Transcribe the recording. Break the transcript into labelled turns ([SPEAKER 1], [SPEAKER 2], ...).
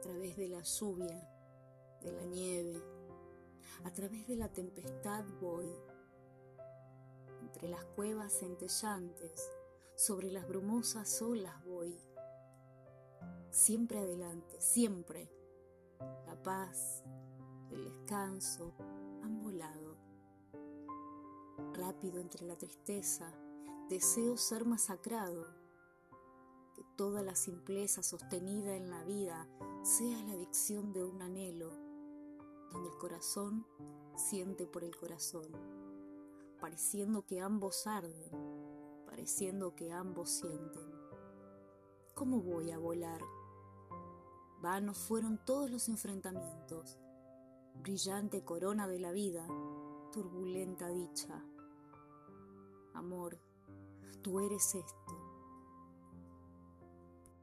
[SPEAKER 1] través de la lluvia, de la nieve, a través de la tempestad voy, entre las cuevas centellantes, sobre las brumosas olas voy, siempre adelante, siempre. La paz, el descanso han volado. Rápido entre la tristeza, deseo ser masacrado, que toda la simpleza sostenida en la vida sea la adicción de un anhelo, donde el corazón siente por el corazón, pareciendo que ambos arden, pareciendo que ambos sienten. ¿Cómo voy a volar? Vanos fueron todos los enfrentamientos. Brillante corona de la vida, turbulenta dicha. Amor, tú eres esto,